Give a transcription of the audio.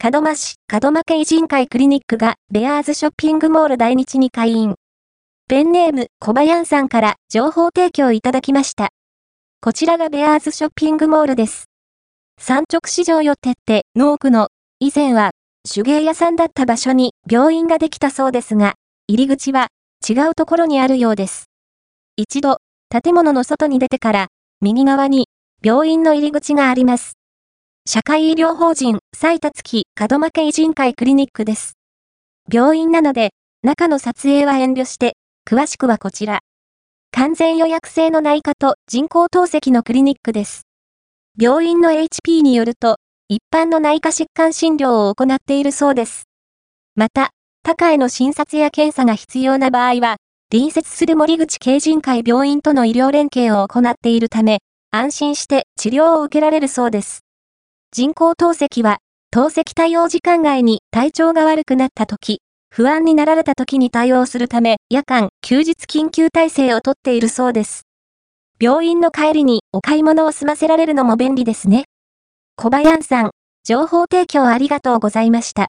門真市門真家人会クリニックがベアーズショッピングモール大日に開院。ペンネーム小林さんから情報提供いただきました。こちらがベアーズショッピングモールです。産直市場よってって農区の以前は手芸屋さんだった場所に病院ができたそうですが、入り口は違うところにあるようです。一度、建物の外に出てから、右側に病院の入り口があります。社会医療法人、採達機、門負け医人会クリニックです。病院なので、中の撮影は遠慮して、詳しくはこちら。完全予約制の内科と人工透析のクリニックです。病院の HP によると、一般の内科疾患診療を行っているそうです。また、他科への診察や検査が必要な場合は、隣接する森口慶人会病院との医療連携を行っているため、安心して治療を受けられるそうです。人工透析は、透析対応時間外に体調が悪くなった時、不安になられた時に対応するため、夜間、休日緊急体制をとっているそうです。病院の帰りにお買い物を済ませられるのも便利ですね。小林さん、情報提供ありがとうございました。